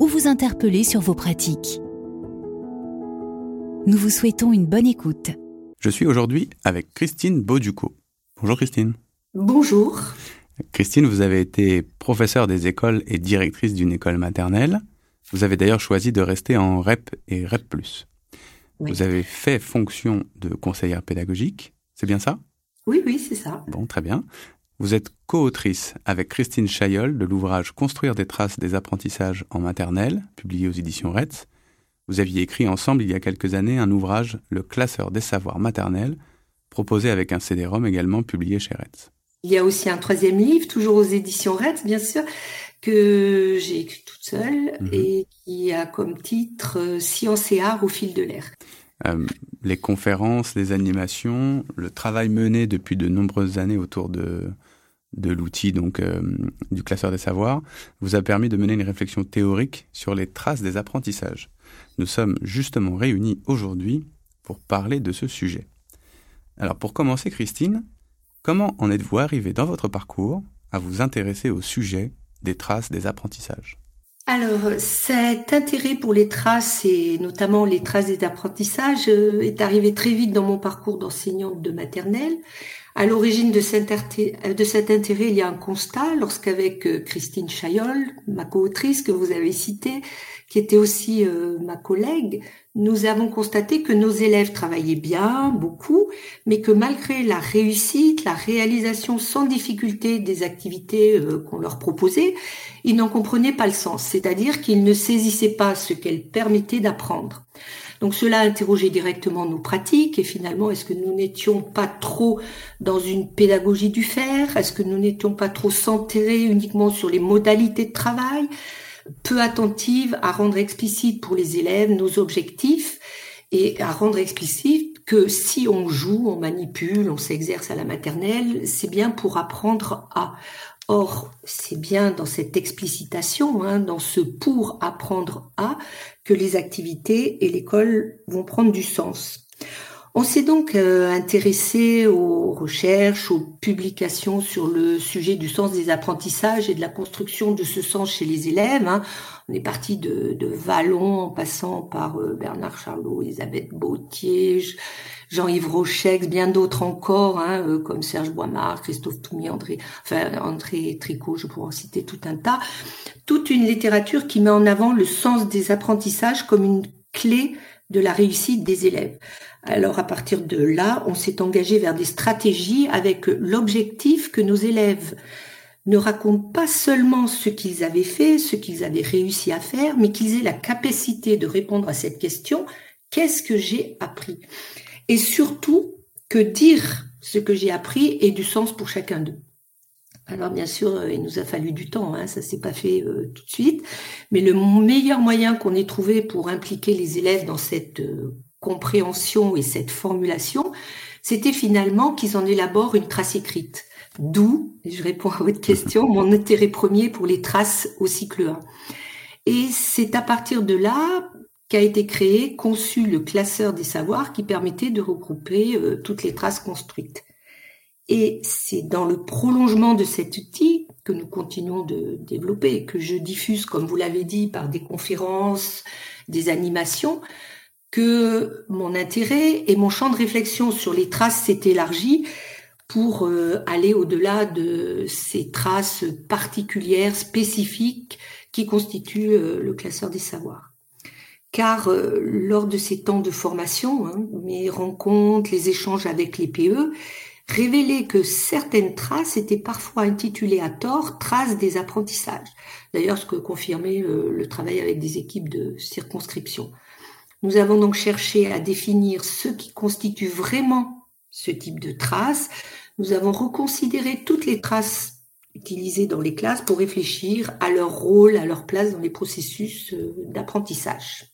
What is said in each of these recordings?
ou vous interpeller sur vos pratiques. Nous vous souhaitons une bonne écoute. Je suis aujourd'hui avec Christine Bauduco. Bonjour Christine. Bonjour. Christine, vous avez été professeure des écoles et directrice d'une école maternelle. Vous avez d'ailleurs choisi de rester en REP et REP+. Vous avez fait fonction de conseillère pédagogique, c'est bien ça? Oui, oui, c'est ça. Bon, très bien. Vous êtes co-autrice avec Christine Chaillol de l'ouvrage Construire des traces des apprentissages en maternelle, publié aux éditions RETS. Vous aviez écrit ensemble il y a quelques années un ouvrage Le classeur des savoirs maternels, proposé avec un CD-ROM également publié chez RETS. Il y a aussi un troisième livre, toujours aux éditions RETS, bien sûr, que j'ai écrit toute seule mhm. et qui a comme titre euh, Science et art au fil de l'air. Euh, les conférences, les animations, le travail mené depuis de nombreuses années autour de, de l'outil donc euh, du classeur des savoirs vous a permis de mener une réflexion théorique sur les traces des apprentissages. Nous sommes justement réunis aujourd'hui pour parler de ce sujet. Alors pour commencer Christine, comment en êtes-vous arrivé dans votre parcours à vous intéresser au sujet des traces des apprentissages? Alors, cet intérêt pour les traces et notamment les traces des apprentissages euh, est arrivé très vite dans mon parcours d'enseignante de maternelle. À l'origine de, cet intérêt, il y a un constat lorsqu'avec euh, Christine Chaillol, ma co-autrice que vous avez citée, qui était aussi euh, ma collègue, nous avons constaté que nos élèves travaillaient bien, beaucoup, mais que malgré la réussite, la réalisation sans difficulté des activités euh, qu'on leur proposait, ils n'en comprenaient pas le sens, c'est-à-dire qu'ils ne saisissaient pas ce qu'elles permettaient d'apprendre. Donc cela a interrogé directement nos pratiques et finalement est-ce que nous n'étions pas trop dans une pédagogie du faire? Est-ce que nous n'étions pas trop centrés uniquement sur les modalités de travail peu attentive à rendre explicite pour les élèves nos objectifs et à rendre explicite que si on joue, on manipule, on s'exerce à la maternelle, c'est bien pour apprendre à. Or, c'est bien dans cette explicitation, hein, dans ce pour apprendre à, que les activités et l'école vont prendre du sens. On s'est donc euh, intéressé aux recherches, aux publications sur le sujet du sens des apprentissages et de la construction de ce sens chez les élèves. Hein. On est parti de, de Vallon en passant par euh, Bernard Charlot, Elisabeth Bautier, Jean-Yves Rochex, bien d'autres encore, hein, euh, comme Serge Boimard, Christophe Toumi, André, enfin André Tricot, je pourrais en citer tout un tas. Toute une littérature qui met en avant le sens des apprentissages comme une clé de la réussite des élèves. Alors à partir de là, on s'est engagé vers des stratégies avec l'objectif que nos élèves ne racontent pas seulement ce qu'ils avaient fait, ce qu'ils avaient réussi à faire, mais qu'ils aient la capacité de répondre à cette question, qu'est-ce que j'ai appris? Et surtout, que dire ce que j'ai appris ait du sens pour chacun d'eux? Alors bien sûr, il nous a fallu du temps, hein, ça s'est pas fait euh, tout de suite, mais le meilleur moyen qu'on ait trouvé pour impliquer les élèves dans cette euh, compréhension et cette formulation, c'était finalement qu'ils en élaborent une trace écrite. D'où, je réponds à votre question, mon intérêt premier pour les traces au cycle 1. Et c'est à partir de là qu'a été créé, conçu le classeur des savoirs qui permettait de regrouper euh, toutes les traces construites. Et c'est dans le prolongement de cet outil que nous continuons de développer, que je diffuse, comme vous l'avez dit, par des conférences, des animations, que mon intérêt et mon champ de réflexion sur les traces s'est élargi pour euh, aller au-delà de ces traces particulières, spécifiques qui constituent euh, le classeur des savoirs. Car euh, lors de ces temps de formation, hein, mes rencontres, les échanges avec les PE, révélaient que certaines traces étaient parfois intitulées à tort traces des apprentissages. D'ailleurs, ce que confirmait le travail avec des équipes de circonscription. Nous avons donc cherché à définir ce qui constitue vraiment ce type de traces. Nous avons reconsidéré toutes les traces utilisées dans les classes pour réfléchir à leur rôle, à leur place dans les processus euh, d'apprentissage.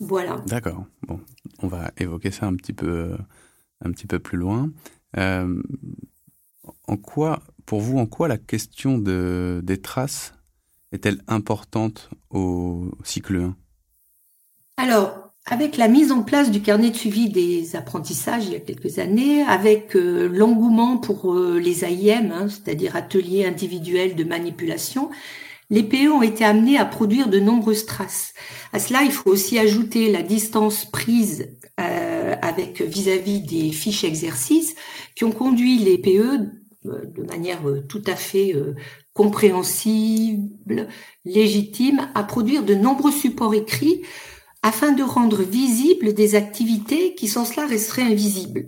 Voilà. D'accord. Bon, on va évoquer ça un petit peu, un petit peu plus loin. Euh, en quoi, pour vous, en quoi la question de, des traces est-elle importante au cycle 1 Alors, avec la mise en place du carnet de suivi des apprentissages il y a quelques années, avec euh, l'engouement pour euh, les AIM, hein, c'est-à-dire ateliers individuels de manipulation, les PE ont été amenés à produire de nombreuses traces. À cela, il faut aussi ajouter la distance prise euh, avec vis-à-vis -vis des fiches exercices qui ont conduit les PE de manière tout à fait compréhensible, légitime, à produire de nombreux supports écrits afin de rendre visibles des activités qui sans cela resteraient invisibles.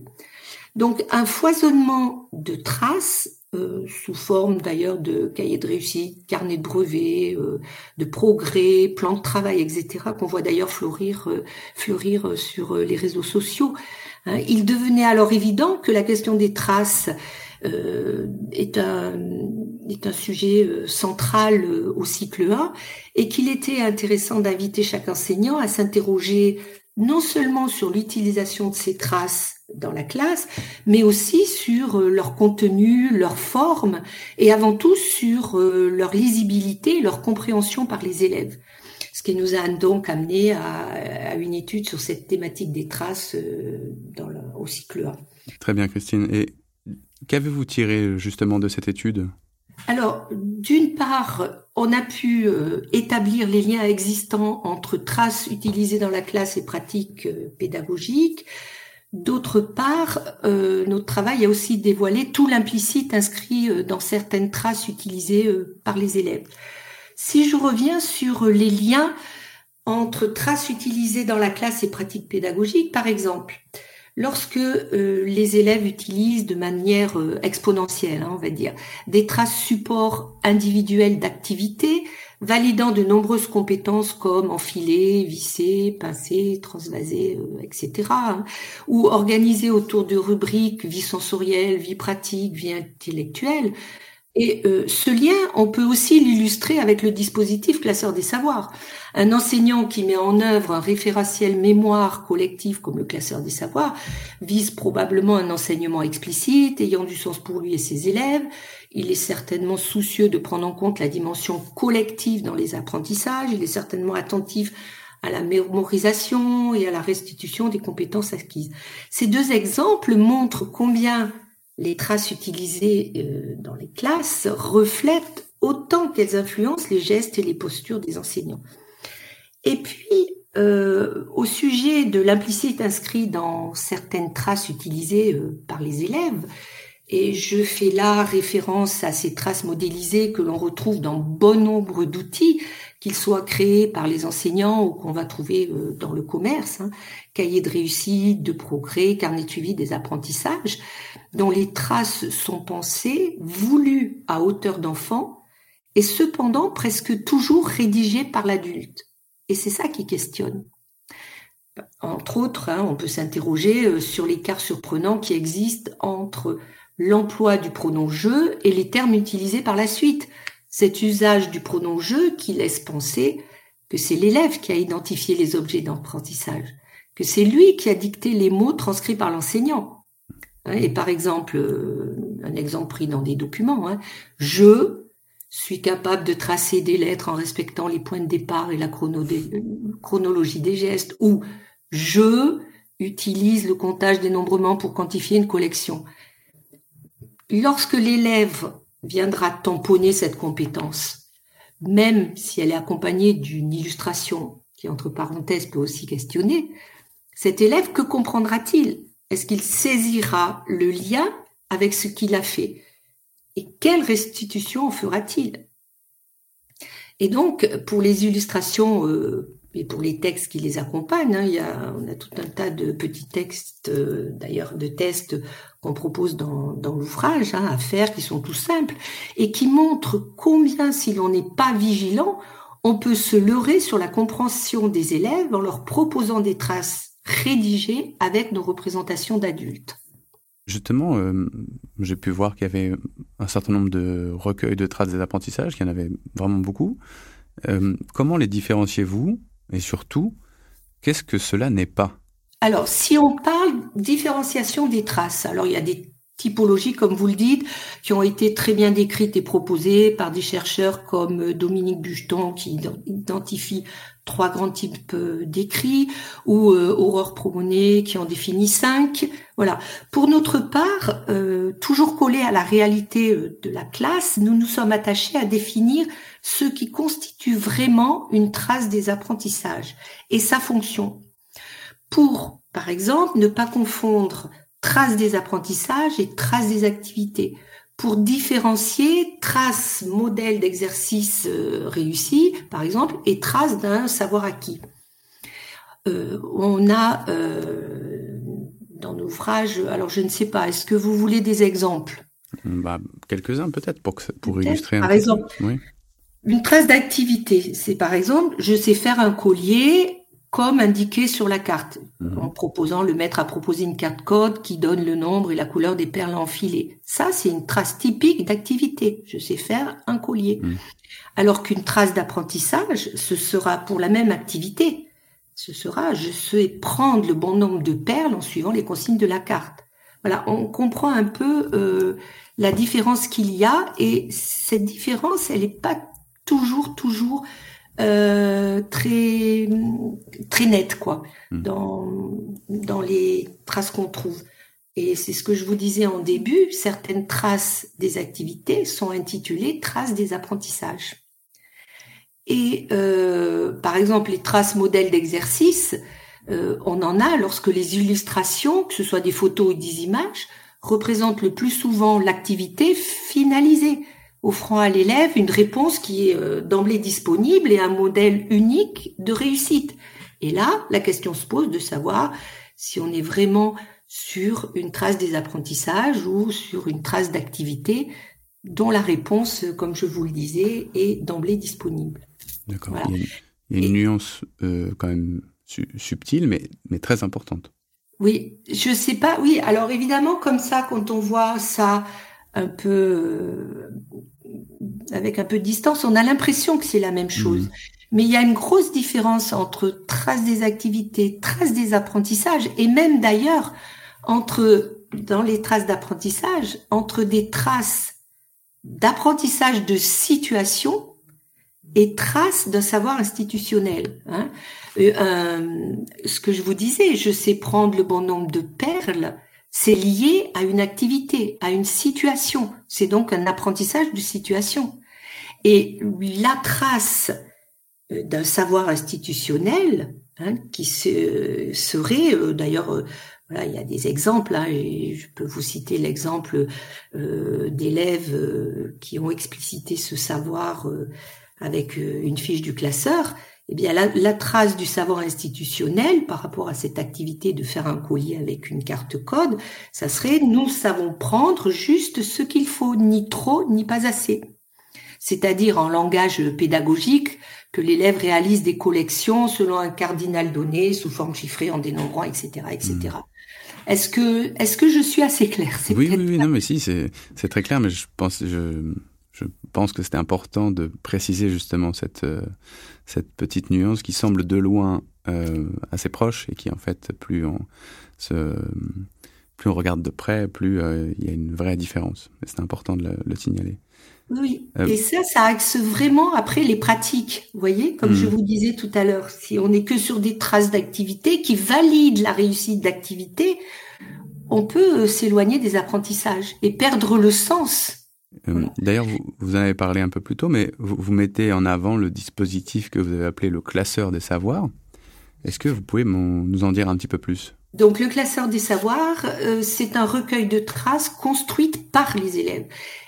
Donc un foisonnement de traces euh, sous forme d'ailleurs de cahiers de réussite, carnet de brevets, euh, de progrès, plans de travail, etc., qu'on voit d'ailleurs fleurir, euh, fleurir sur les réseaux sociaux. Hein. Il devenait alors évident que la question des traces est un est un sujet central au cycle 1 et qu'il était intéressant d'inviter chaque enseignant à s'interroger non seulement sur l'utilisation de ces traces dans la classe, mais aussi sur euh, leur contenu, leur forme et avant tout sur leur lisibilité, leur compréhension par les élèves. Ce qui nous a donc amené à, une étude sur cette thématique des traces dans le, au cycle 1. Très bien, Christine. Et qu'avez-vous tiré justement de cette étude? Alors, d'une part, on a pu euh, établir les liens existants entre traces utilisées dans la classe et pratiques euh, pédagogiques. D'autre part, euh, notre travail a aussi dévoilé tout l'implicite inscrit dans certaines traces utilisées par les élèves. Si je reviens sur les liens entre traces utilisées dans la classe et pratiques pédagogiques, par exemple, lorsque euh, les élèves utilisent de manière euh, exponentielle, hein, on va dire, des traces supports individuels d'activité, validant de nombreuses compétences comme enfiler, visser, pincer, transvaser, euh, etc., hein, ou organisées autour de rubriques vie sensorielle, vie pratique, vie intellectuelle, et euh, ce lien, on peut aussi l'illustrer avec le dispositif classeur des savoirs. Un enseignant qui met en œuvre un référentiel mémoire collectif comme le classeur des savoirs vise probablement un enseignement explicite ayant du sens pour lui et ses élèves. Il est certainement soucieux de prendre en compte la dimension collective dans les apprentissages. Il est certainement attentif à la mémorisation et à la restitution des compétences acquises. Ces deux exemples montrent combien les traces utilisées euh, dans les classes reflètent autant qu'elles influencent les gestes et les postures des enseignants. Et puis, euh, au sujet de l'implicite inscrit dans certaines traces utilisées euh, par les élèves, et je fais là référence à ces traces modélisées que l'on retrouve dans bon nombre d'outils, qu'ils soient créés par les enseignants ou qu'on va trouver dans le commerce, hein, cahiers de réussite, de progrès, carnet de suivi des apprentissages dont les traces sont pensées, voulues à hauteur d'enfant, et cependant presque toujours rédigées par l'adulte. Et c'est ça qui questionne. Entre autres, hein, on peut s'interroger euh, sur l'écart surprenant qui existe entre l'emploi du pronom je et les termes utilisés par la suite. Cet usage du pronom je qui laisse penser que c'est l'élève qui a identifié les objets d'apprentissage, que c'est lui qui a dicté les mots transcrits par l'enseignant. Hein, et par exemple, euh, un exemple pris dans des documents, hein, je suis capable de tracer des lettres en respectant les points de départ et la chronologie des gestes, ou je utilise le comptage des nombrements pour quantifier une collection. Lorsque l'élève viendra tamponner cette compétence, même si elle est accompagnée d'une illustration qui, entre parenthèses, peut aussi questionner, cet élève, que comprendra-t-il? Est-ce qu'il saisira le lien avec ce qu'il a fait? Et quelle restitution en fera-t-il? Et donc, pour les illustrations euh, et pour les textes qui les accompagnent, hein, il y a, on a tout un tas de petits textes, euh, d'ailleurs de tests qu'on propose dans, l'ouvrage hein, à faire, qui sont tout simples, et qui montrent combien, si l'on n'est pas vigilant, on peut se leurrer sur la compréhension des élèves en leur proposant des traces rédigé avec nos représentations d'adultes. Justement, euh, j'ai pu voir qu'il y avait un certain nombre de recueils de traces des apprentissages, qu'il y en avait vraiment beaucoup. Euh, comment les différenciez-vous Et surtout, qu'est-ce que cela n'est pas? Alors, si on parle différenciation des traces, alors il y a des typologies, comme vous le dites, qui ont été très bien décrites et proposées par des chercheurs comme Dominique Bucheton, qui identifie trois grands types euh, d'écrits, ou euh, Aurore Promonet, qui en définit cinq. Voilà. Pour notre part, euh, toujours collé à la réalité de la classe, nous nous sommes attachés à définir ce qui constitue vraiment une trace des apprentissages et sa fonction. Pour, par exemple, ne pas confondre traces des apprentissages et traces des activités. Pour différencier traces modèles d'exercice euh, réussi, par exemple, et traces d'un savoir acquis. Euh, on a euh, dans l'ouvrage, alors je ne sais pas, est-ce que vous voulez des exemples? Bah, Quelques-uns peut-être pour, pour illustrer un Par exemple, une trace d'activité, c'est par exemple, je sais faire un collier comme indiqué sur la carte, mhm. en proposant, le maître a proposé une carte code qui donne le nombre et la couleur des perles enfilées. Ça, c'est une trace typique d'activité. Je sais faire un collier. Mhm. Alors qu'une trace d'apprentissage, ce sera pour la même activité. Ce sera, je sais prendre le bon nombre de perles en suivant les consignes de la carte. Voilà, on comprend un peu euh, la différence qu'il y a et cette différence, elle n'est pas toujours, toujours euh, très très nette quoi hmm. dans dans les traces qu'on trouve. Et c'est ce que je vous disais en début, certaines traces des activités sont intitulées traces des apprentissages. Et euh, par exemple, les traces modèles d'exercice, euh, on en a lorsque les illustrations, que ce soit des photos ou des images, représentent le plus souvent l'activité finalisée, offrant à l'élève une réponse qui est euh, d'emblée disponible et un modèle unique de réussite. Et là, la question se pose de savoir si on est vraiment sur une trace des apprentissages ou sur une trace d'activité dont la réponse, comme je vous le disais, est d'emblée disponible. D'accord. Il y a une nuance euh, quand même subtile, mais, mais très importante. Oui, je sais pas. Oui, alors évidemment, comme ça, quand on voit ça un peu euh, avec un peu de distance, on a l'impression que c'est la même chose. Mhm. Mais il y a une grosse différence entre traces des activités, traces des apprentissages, et même d'ailleurs entre dans les traces d'apprentissage, entre des traces d'apprentissage de situation et traces d'un savoir institutionnel. Hein. Euh, ce que je vous disais, je sais prendre le bon nombre de perles, c'est lié à une activité, à une situation. C'est donc un apprentissage de situation. Et la trace euh, d'un savoir institutionnel, hein, qui se, serait, euh, d'ailleurs, euh, voilà, il y a des exemples, hein, je peux vous citer l'exemple d'élèves qui ont explicité ce savoir avec une fiche du classeur eh bien la, trace du savoir institutionnel par rapport à cette activité de faire un collier avec une carte code, ça serait nous savons prendre juste ce qu'il faut, ni trop ni pas assez. C'est-à-dire en langage pédagogique que l'élève réalise des collections selon un cardinal donné sous forme chiffrée en dénombrant, etc., etc. Hmm. Est-ce que est-ce que je suis assez claire? Oui, oui, oui, non, mais si, c'est c'est très clair, mais je pense je je pense que c'était important de préciser justement cette, euh, cette petite nuance qui semble de loin euh, assez proche et qui en fait plus on se plus on regarde de près, plus euh, il y a une vraie différence. C'est important de le, signaler. Oui, et ça, ça axe vraiment après les pratiques. Vous voyez, comme je hmm. vous disais tout à l'heure, si on n'est que sur des traces d'activité qui valident la réussite d'activité, on peut s'éloigner des apprentissages et perdre le sens euh, d'ailleurs, vous, en avez parlé un peu plus tôt, mais vous, mettez en avant le dispositif que vous avez appelé le classeur des savoirs. Est-ce que vous pouvez nous en dire un petit peu plus? Donc, le classeur des savoirs, euh, c'est un recueil de traces construites par les élèves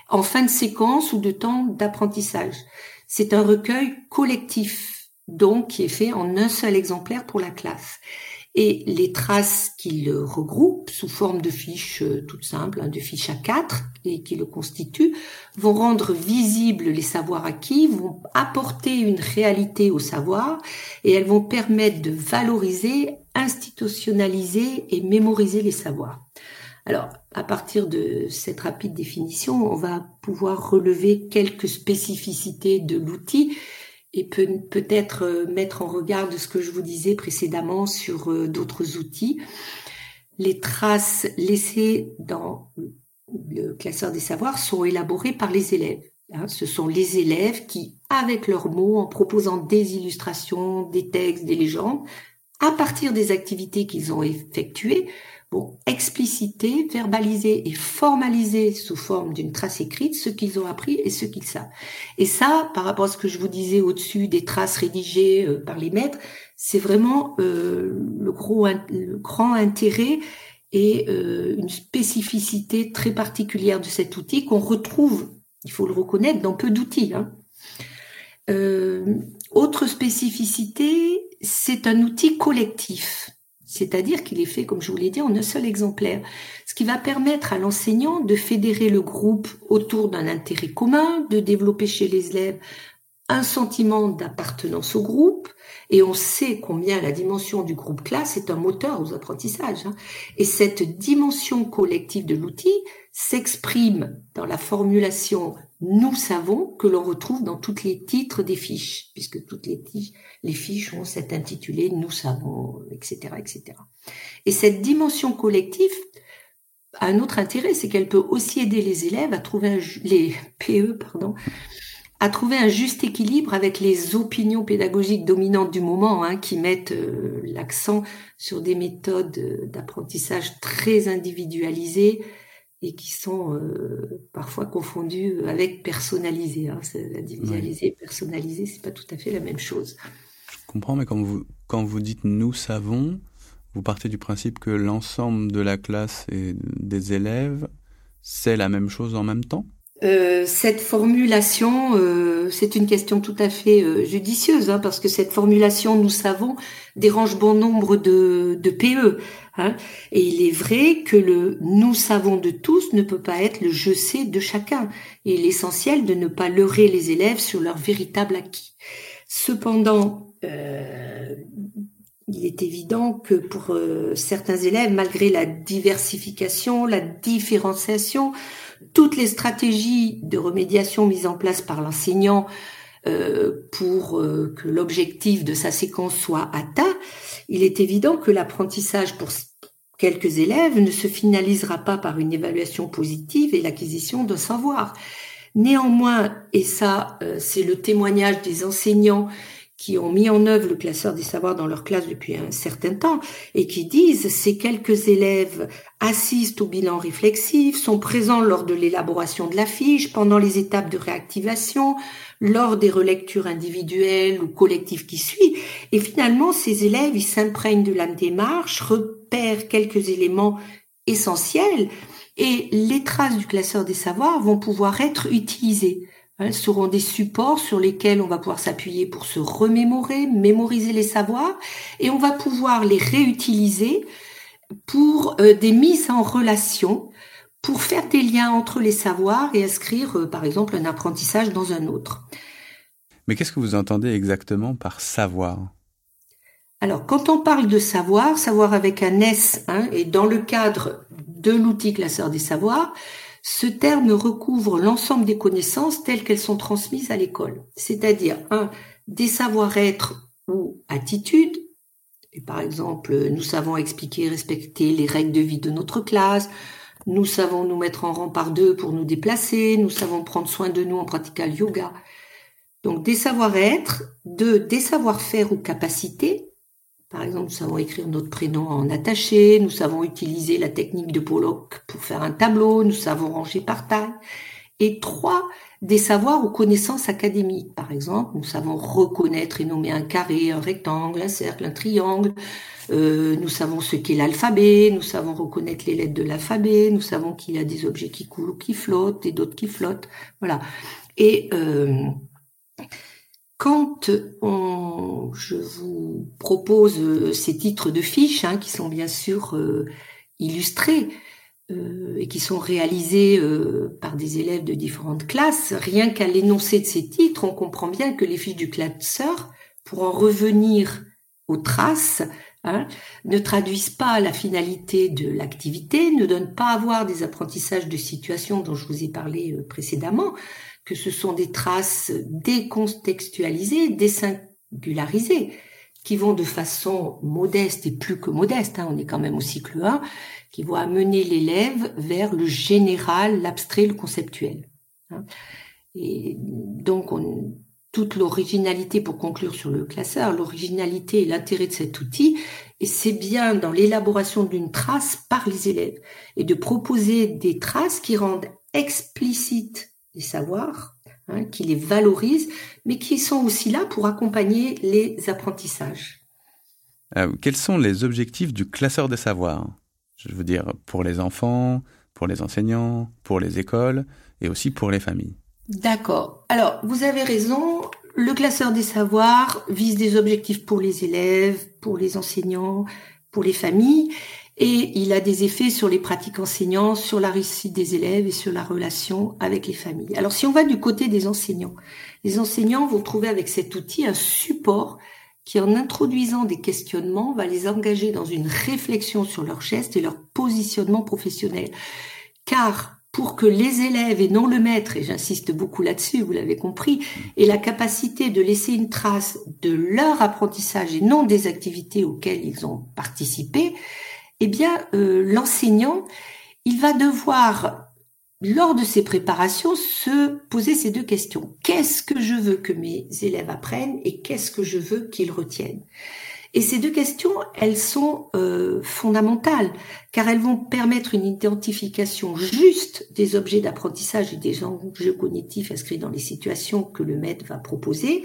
en fin de séquence ou de temps d'apprentissage. C'est un recueil collectif, donc qui est fait en un seul exemplaire pour la classe et les traces qui le regroupent sous forme de fiches euh, toutes simples, hein, de fiches à 4 et qui le constituent, vont rendre visibles les savoirs acquis, vont apporter une réalité au savoir et elles vont permettre de valoriser, institutionnaliser et mémoriser les savoirs. Alors, à partir de cette rapide définition, on va pouvoir relever quelques spécificités de l'outil et peut-être euh, mettre en regard de ce que je vous disais précédemment sur euh, d'autres outils. Les traces laissées dans le classeur des savoirs sont élaborées par les élèves. Hein. Ce sont les élèves qui, avec leurs mots, en proposant des illustrations, des textes, des légendes, à partir des activités qu'ils ont effectuées, vont expliciter, verbaliser et formaliser sous forme d'une trace écrite ce qu'ils ont appris et ce qu'ils savent. Et ça, par rapport à ce que je vous disais au-dessus des traces rédigées euh, par les maîtres, c'est vraiment euh, le, gros, le grand intérêt et euh, une spécificité très particulière de cet outil qu'on retrouve, il faut le reconnaître, dans peu d'outils. Hein. autre spécificité, c'est un outil collectif. C'est-à-dire qu'il est fait, comme je vous l'ai dit, en un seul exemplaire, ce qui va permettre à l'enseignant de fédérer le groupe autour d'un intérêt commun, de développer chez les élèves un sentiment d'appartenance au groupe, et on sait combien la dimension du groupe classe est un moteur aux apprentissages. Hein. Et cette dimension collective de l'outil s'exprime dans la formulation nous savons que l'on retrouve dans tous les titres des fiches, puisque toutes les, les fiches ont cet intitulé nous savons, etc., etc. Et cette dimension collective a un autre intérêt, c'est qu'elle peut aussi aider les élèves à trouver un, les PE, pardon, à trouver un juste équilibre avec les opinions pédagogiques dominantes du moment, hein, qui mettent euh, l'accent sur des méthodes euh, d'apprentissage très individualisées, et qui sont euh, parfois confondus avec personnalisé. Hein. Individualisé et personnalisé, c'est pas tout à fait la même chose. Je comprends, mais quand vous, quand vous dites nous savons, vous partez du principe que l'ensemble de la classe et des élèves, c'est la même chose en même temps? Euh, cette formulation, euh, c'est une question tout à fait euh, judicieuse, hein, parce que cette formulation, nous savons, dérange bon nombre de, de PE. Hein, et il est vrai que le nous savons de tous ne peut pas être le je sais de chacun. Et l'essentiel de ne pas leurrer les élèves sur leur véritable acquis. Cependant, il est évident que pour certains élèves, malgré la diversification, la différenciation, toutes les stratégies de remédiation mises en place par l'enseignant euh, pour euh, que l'objectif de sa séquence soit atteint, il est évident que l'apprentissage pour quelques élèves ne se finalisera pas par une évaluation positive et l'acquisition d'un savoir. Néanmoins, et ça euh, c'est le témoignage des enseignants qui ont mis en œuvre le classeur des savoirs dans leur classe depuis un certain temps et qui disent ces quelques élèves assistent au bilan réflexif, sont présents lors de l'élaboration de la fiche, pendant les étapes de réactivation, lors des relectures individuelles ou collectives qui suivent. Et finalement, ces élèves, ils s'imprègnent de la démarche, repèrent quelques éléments essentiels et les traces du classeur des savoirs vont pouvoir être utilisées. Elles seront des supports sur lesquels on va pouvoir s'appuyer pour se remémorer, mémoriser les savoirs, et on va pouvoir les réutiliser pour euh, des mises en relation, pour faire des liens entre les savoirs et inscrire, euh, par exemple, un apprentissage dans un autre. Mais qu'est-ce que vous entendez exactement par savoir? Alors, quand on parle de savoir, savoir avec un S, hein, et dans le cadre de l'outil classeur des savoirs, ce terme recouvre l'ensemble des connaissances telles qu'elles sont transmises à l'école, c'est-à-dire un des savoir-être ou attitudes. Par exemple, nous savons expliquer et respecter les règles de vie de notre classe, nous savons nous mettre en rang par deux pour nous déplacer, nous savons prendre soin de nous en pratiquant le yoga. Donc des savoir-être, de des savoir-faire ou capacités, par exemple, nous savons écrire notre prénom en attaché, nous savons utiliser la technique de Pollock pour faire un tableau, nous savons ranger par taille. Et trois, des savoirs ou connaissances académiques. Par exemple, nous savons reconnaître et nommer un carré, un rectangle, un cercle, un triangle. Euh, nous savons ce qu'est l'alphabet, nous savons reconnaître les lettres de l'alphabet, nous savons qu'il y a des objets qui coulent ou qui flottent et d'autres qui flottent. Voilà. Et euh, quand on, je vous propose euh, ces titres de fiches, hein, qui sont bien sûr euh, illustrés euh, et qui sont réalisés par des élèves de différentes classes, rien qu'à l'énoncé de ces titres, on comprend bien que les fiches du classeur, pour en revenir aux traces, hein, ne traduisent pas la finalité de l'activité, ne donnent pas à voir des apprentissages de situation dont je vous ai parlé euh, précédemment, que ce sont des traces décontextualisées, désingularisées, qui vont de façon modeste et plus que modeste, hein, on est quand même au cycle 1, qui vont amener l'élève vers le général, l'abstrait, le conceptuel. Hein. Et donc, on, toute l'originalité, pour conclure sur le classeur, l'originalité et l'intérêt de cet outil, et c'est bien dans l'élaboration d'une trace par les élèves, et de proposer des traces qui rendent explicites les savoirs, hein, qui les valorisent, mais qui sont aussi là pour accompagner les apprentissages. Euh, quels sont les objectifs du classeur des savoirs? Je veux dire, pour les enfants, pour les enseignants, pour les écoles, et aussi pour les familles. D'accord. Alors, vous avez raison. Le classeur des savoirs vise des objectifs pour les élèves, pour les enseignants, pour les familles, et il a des effets sur les pratiques enseignants, sur la réussite des élèves et sur la relation avec les familles. Alors, si on va du côté des enseignants, les enseignants vont trouver avec cet outil un support qui, en introduisant des questionnements, va les engager dans une réflexion sur leurs gestes et leur positionnement professionnel. Car pour que les élèves et non le maître, et j'insiste beaucoup là-dessus, vous l'avez compris, aient la capacité de laisser une trace de leur apprentissage et non des activités auxquelles ils ont participé, eh bien, euh, l'enseignant, il va devoir, lors de ses préparations, se poser ces deux questions. Qu'est-ce que je veux que mes élèves apprennent et qu'est-ce que je veux qu'ils retiennent? Et ces deux questions, elles sont euh, fondamentales, car elles vont permettre une identification juste des objets d'apprentissage et des enjeux cognitifs inscrits dans les situations que le maître va proposer,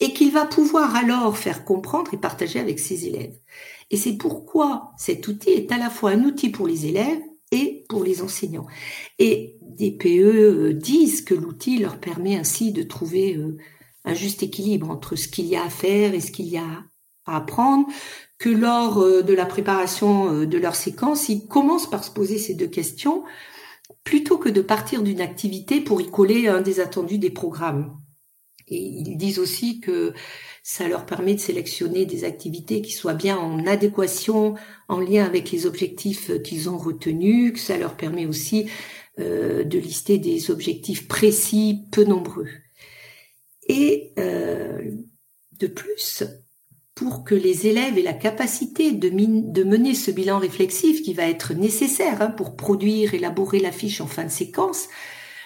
et qu'il va pouvoir alors faire comprendre et partager avec ses élèves. Et c'est pourquoi cet outil est à la fois un outil pour les élèves et pour les enseignants. Et des PE euh, disent que l'outil leur permet ainsi de trouver euh, un juste équilibre entre ce qu'il y a à faire et ce qu'il y a apprendre, que lors euh, de la préparation de leur séquence, ils commencent par se poser ces deux questions plutôt que de partir d'une activité pour y coller un des attendus des programmes. Ils disent aussi que ça leur permet de sélectionner des activités qui soient bien en adéquation, en lien avec les objectifs qu'ils ont retenus, que ça leur permet aussi euh, de lister des objectifs précis, peu nombreux. Et de plus, pour que les élèves aient la capacité de, mener ce bilan réflexif qui va être nécessaire hein, pour produire, élaborer la fiche en fin de séquence,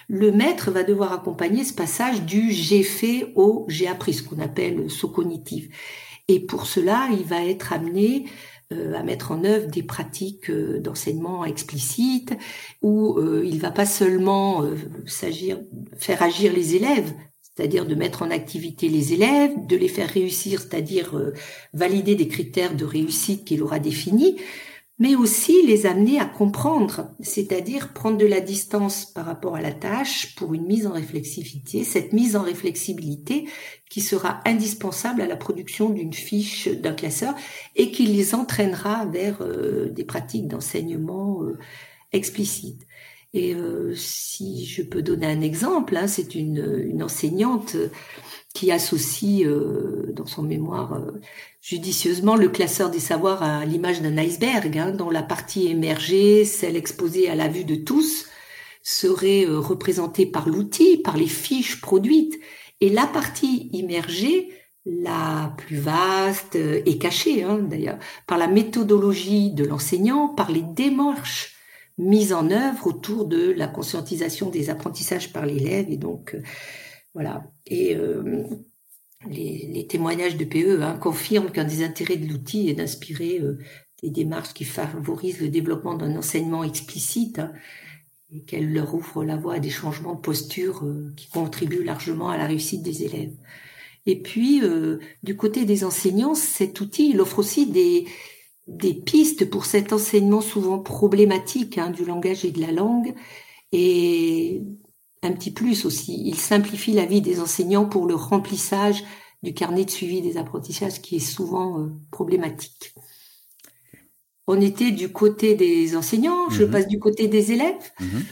le maître va devoir accompagner ce passage du j'ai fait au j'ai appris, ce qu'on appelle saut cognitif. Et pour cela, il va être amené euh, à mettre en œuvre des pratiques euh, d'enseignement explicites où euh, il va pas seulement s'agir faire agir les élèves c'est-à-dire de mettre en activité les élèves, de les faire réussir, c'est-à-dire valider des critères de réussite qu'il aura définis, mais aussi les amener à comprendre, c'est-à-dire prendre de la distance par rapport à la tâche pour une mise en réflexivité, cette mise en réflexibilité qui sera indispensable à la production d'une fiche d'un classeur et qui les entraînera vers euh, des pratiques d'enseignement euh, explicites. Et euh, si je peux donner un exemple, hein, c'est une, enseignante qui associe euh, dans son mémoire euh, judicieusement le classeur des savoirs à l'image d'un iceberg, hein, dont la partie émergée, celle exposée à la vue de tous, serait représentée par l'outil, par les fiches produites, et la partie immergée, la plus vaste et cachée hein, d'ailleurs, par la méthodologie de l'enseignant, par les démarches mise en œuvre autour de la conscientisation des apprentissages par l'élève et donc euh, voilà et euh, les, témoignages de PE hein, confirment qu'un des intérêts de l'outil est d'inspirer euh, des démarches qui favorisent le développement d'un enseignement explicite hein, et qu'elle leur ouvre la voie à des changements de posture qui contribuent largement à la réussite des élèves. Et puis, du côté des enseignants, cet outil, il offre aussi des, des pistes pour cet enseignement souvent problématique hein, du langage et de la langue et un petit plus aussi. Il simplifie la vie des enseignants pour le remplissage du carnet de suivi des apprentissages qui est souvent euh, problématique. On était du côté des enseignants, je mhm. passe du côté des élèves. Mhm.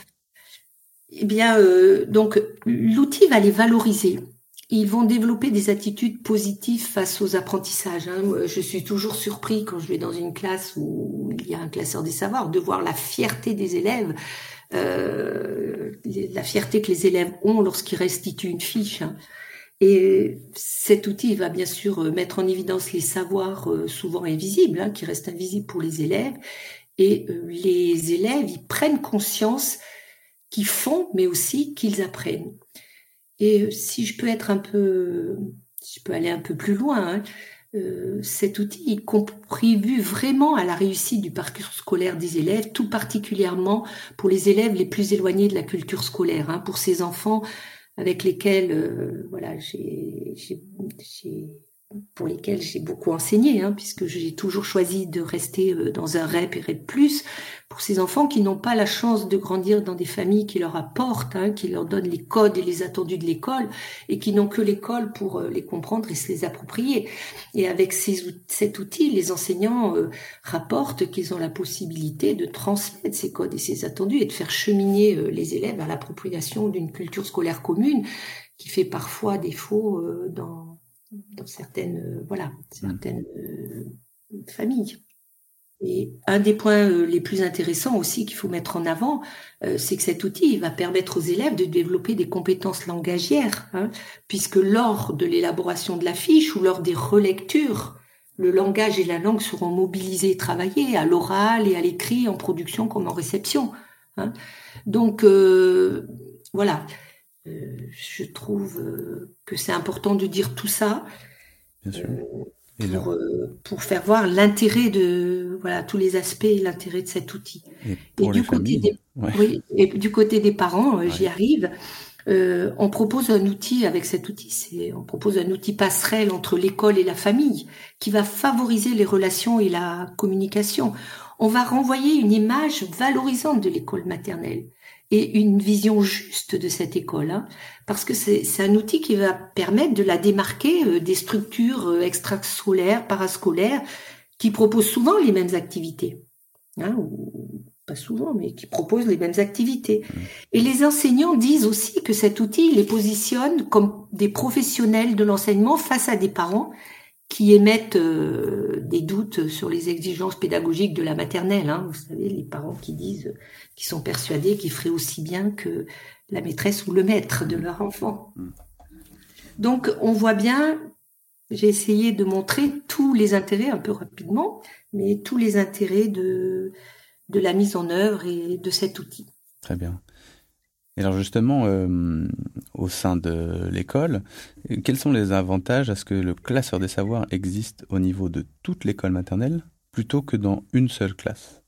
Eh bien, euh, donc l'outil va les valoriser. Ils vont développer des attitudes positives face aux apprentissages. Hein. Je suis toujours surpris quand je vais dans une classe où il y a un classeur des savoirs de voir la fierté des élèves, euh, la fierté que les élèves ont lorsqu'ils restituent une fiche. Hein. Et cet outil va bien sûr mettre en évidence les savoirs euh, souvent invisibles, hein, qui restent invisibles pour les élèves. Et euh, les élèves, ils prennent conscience qu'ils font, mais aussi qu'ils apprennent. Et euh, si je peux être un peu, si je peux aller un peu plus loin, hein, euh, cet outil il contribue vraiment à la réussite du parcours scolaire des élèves, tout particulièrement pour les élèves les plus éloignés de la culture scolaire, hein, pour ces enfants avec lesquels, euh, voilà, j'ai pour lesquels j'ai beaucoup enseigné, hein, puisque j'ai toujours choisi de rester euh, dans un REP et REP+, pour ces enfants qui n'ont pas la chance de grandir dans des familles qui leur apportent, hein, qui leur donnent les codes et les attendus de l'école, et qui n'ont que l'école pour euh, les comprendre et se les approprier. Et avec ces, cet outil, les enseignants euh, rapportent qu'ils ont la possibilité de transmettre ces codes et ces attendus et de faire cheminer les élèves à l'appropriation d'une culture scolaire commune qui fait parfois défaut dans dans certaines, euh, voilà, certaines euh, familles. Et un des points euh, les plus intéressants aussi qu'il faut mettre en avant, c'est que cet outil va permettre aux élèves de développer des compétences langagières, hein, puisque lors de l'élaboration de la fiche ou lors des relectures, le langage et la langue seront mobilisés et travaillés à l'oral et à l'écrit, en production comme en réception. Hein. Donc voilà, euh, je trouve euh, que c'est important de dire tout ça. Euh, pour, pour, faire voir l'intérêt de voilà tous les aspects l'intérêt de cet outil. Et, du, côté des, oui, et du côté des parents, j'y arrive. Euh, on propose un outil avec cet outil, c'est on propose un outil passerelle entre l'école et la famille qui va favoriser les relations et la communication. On va renvoyer une image valorisante de l'école maternelle et une vision juste de cette école, hein, parce que c'est un outil qui va permettre de la démarquer euh, des structures euh, extrascolaires, parascolaires, qui proposent souvent les mêmes activités. Hein, ou pas souvent, mais qui proposent les mêmes activités. Mmh. Et les enseignants disent aussi que cet outil les positionne comme des professionnels de l'enseignement face à des parents qui émettent euh, des doutes sur les exigences pédagogiques de la maternelle. Hein. Vous savez, les parents qui disent, qui sont persuadés qu'ils feraient aussi bien que la maîtresse ou le maître de leur enfant. Mm. Donc, on voit bien, j'ai essayé de montrer tous les intérêts, un peu rapidement, mais tous les intérêts de, de la mise en œuvre et de cet outil. Très bien. Et alors justement, euh, au sein de l'école, quels sont les avantages à ce que le classeur des savoirs existe au niveau de toute l'école maternelle plutôt que dans une seule classe?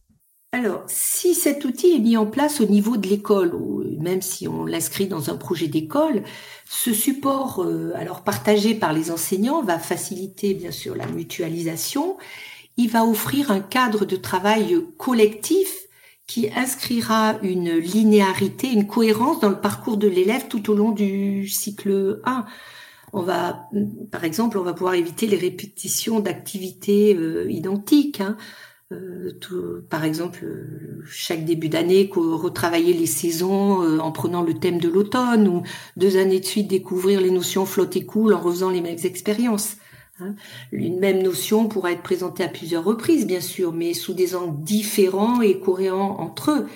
Alors, si cet outil est mis en place au niveau de l'école, même si on l'inscrit dans un projet d'école, ce support, euh, alors partagé par les enseignants, va faciliter bien sûr la mutualisation. Il va offrir un cadre de travail collectif qui inscrira une linéarité, une cohérence dans le parcours de l'élève tout au long du cycle 1. On va, par exemple, on va pouvoir éviter les répétitions d'activités euh, identiques. Hein. Euh, par exemple, chaque début d'année, retravailler les saisons euh, en prenant le thème de l'automne, ou deux années de suite découvrir les notions flotte et cool en refaisant les mêmes expériences. Hein. Une même notion pourra être présentée à plusieurs reprises, bien sûr, mais sous des angles différents et cohérents entre eux.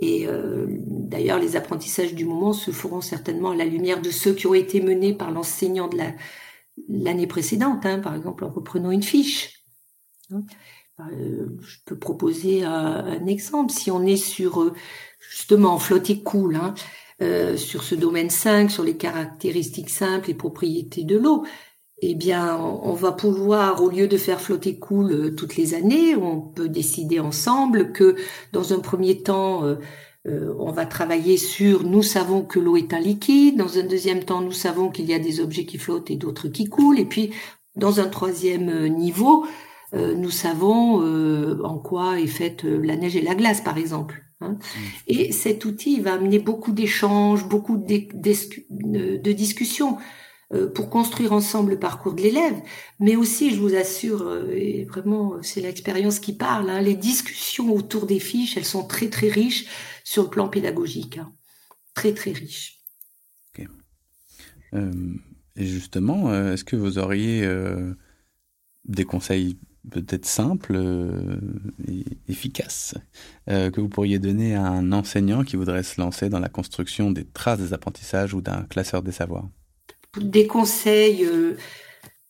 Et euh, d'ailleurs, les apprentissages du moment se feront certainement à la lumière de ceux qui ont été menés par l'enseignant de l'année précédente, hein, par exemple en reprenant une fiche. Hein. Euh, je peux proposer un, exemple. Si on est sur euh, justement flotte et cool, hein, sur ce domaine 5, sur les caractéristiques simples et propriétés de l'eau, eh bien, on va pouvoir, au lieu de faire flotter cool euh, toutes les années, on peut décider ensemble que, dans un premier temps, euh, euh, on va travailler sur nous savons que l'eau est un liquide, dans un deuxième temps, nous savons qu'il y a des objets qui flottent et d'autres qui coulent, et puis, dans un troisième niveau, nous savons en quoi est faite la neige et la glace, par exemple. Hein. Mmh. Et cet outil va amener beaucoup d'échanges, beaucoup de, de discussions. Euh, pour construire ensemble le parcours de l'élève, mais aussi, je vous assure, euh, et vraiment, c'est l'expérience qui parle, hein, les discussions autour des fiches, elles sont très très riches sur le plan pédagogique, hein. très très riches. Euh, Et justement, est-ce que vous auriez des conseils peut-être simples et efficaces que vous pourriez donner à un enseignant qui voudrait se lancer dans la construction des traces des apprentissages ou d'un classeur des savoirs? Des conseils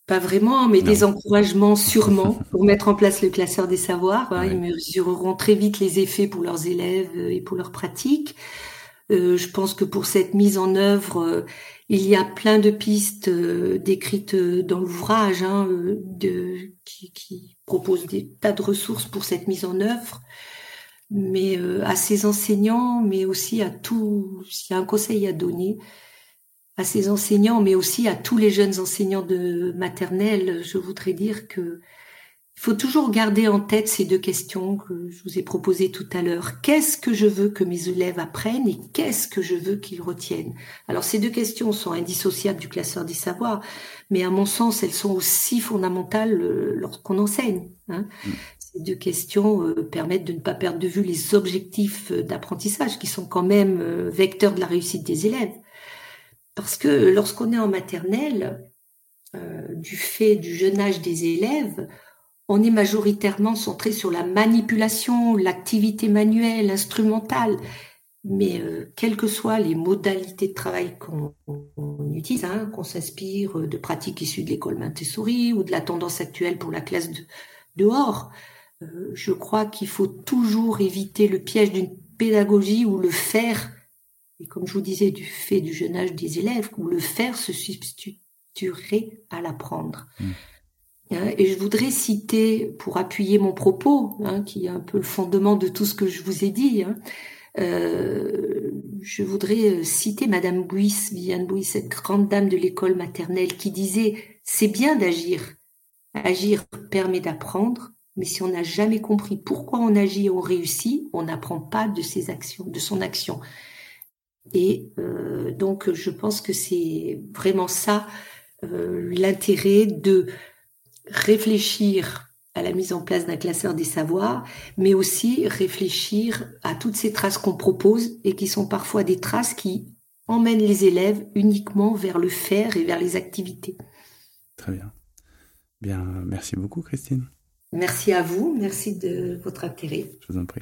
pas vraiment, mais des encouragements sûrement pour mettre en place le classeur des savoirs. Hein. Ils mesureront très vite les effets pour leurs élèves euh, et pour leurs pratiques. Euh, je pense que pour cette mise en œuvre, euh, il y a plein de pistes décrites dans l'ouvrage hein, de, qui, qui proposent des tas de ressources pour cette mise en œuvre. Mais à ces enseignants, mais aussi à tout, s'il y a un conseil à donner, à ces enseignants, mais aussi à tous les jeunes enseignants de maternelle, je voudrais dire que il faut toujours garder en tête ces deux questions que je vous ai proposées tout à l'heure. Qu'est-ce que je veux que mes élèves apprennent et qu'est-ce que je veux qu'ils retiennent? Alors ces deux questions sont indissociables du classeur des savoirs, mais à mon sens, elles sont aussi fondamentales euh, lorsqu'on enseigne. Hein. Mm. Ces deux questions euh, permettent de ne pas perdre de vue les objectifs euh, d'apprentissage qui sont quand même vecteurs de la réussite des élèves. Parce que lorsqu'on est en maternelle, euh, du fait du jeune âge des élèves, on est majoritairement centré sur la manipulation, l'activité manuelle, instrumentale. Mais euh, quelles que soient les modalités de travail qu'on utilise, hein, qu'on s'inspire de pratiques issues de l'école Montessori ou de la tendance actuelle pour la classe de, dehors, euh, je crois qu'il faut toujours éviter le piège d'une pédagogie où le faire et comme je vous disais, du fait du jeune âge des élèves, où le faire se substituerait à l'apprendre. Mm. Hein, et je voudrais citer, pour appuyer mon propos, hein, qui est un peu le fondement de tout ce que je vous ai dit, hein, euh, je voudrais citer Madame Bouis, Viviane Bouis, cette grande dame de l'école maternelle, qui disait c'est bien d'agir. Agir permet d'apprendre, mais si on n'a jamais compris pourquoi on agit et on réussit, on n'apprend pas de ses actions, de son action. Et euh, donc, je pense que c'est vraiment ça euh, l'intérêt de réfléchir à la mise en place d'un classeur des savoirs, mais aussi réfléchir à toutes ces traces qu'on propose et qui sont parfois des traces qui emmènent les élèves uniquement vers le faire et vers les activités. Très bien. Bien, merci beaucoup Christine. Merci à vous, merci de votre intérêt. Je vous en prie.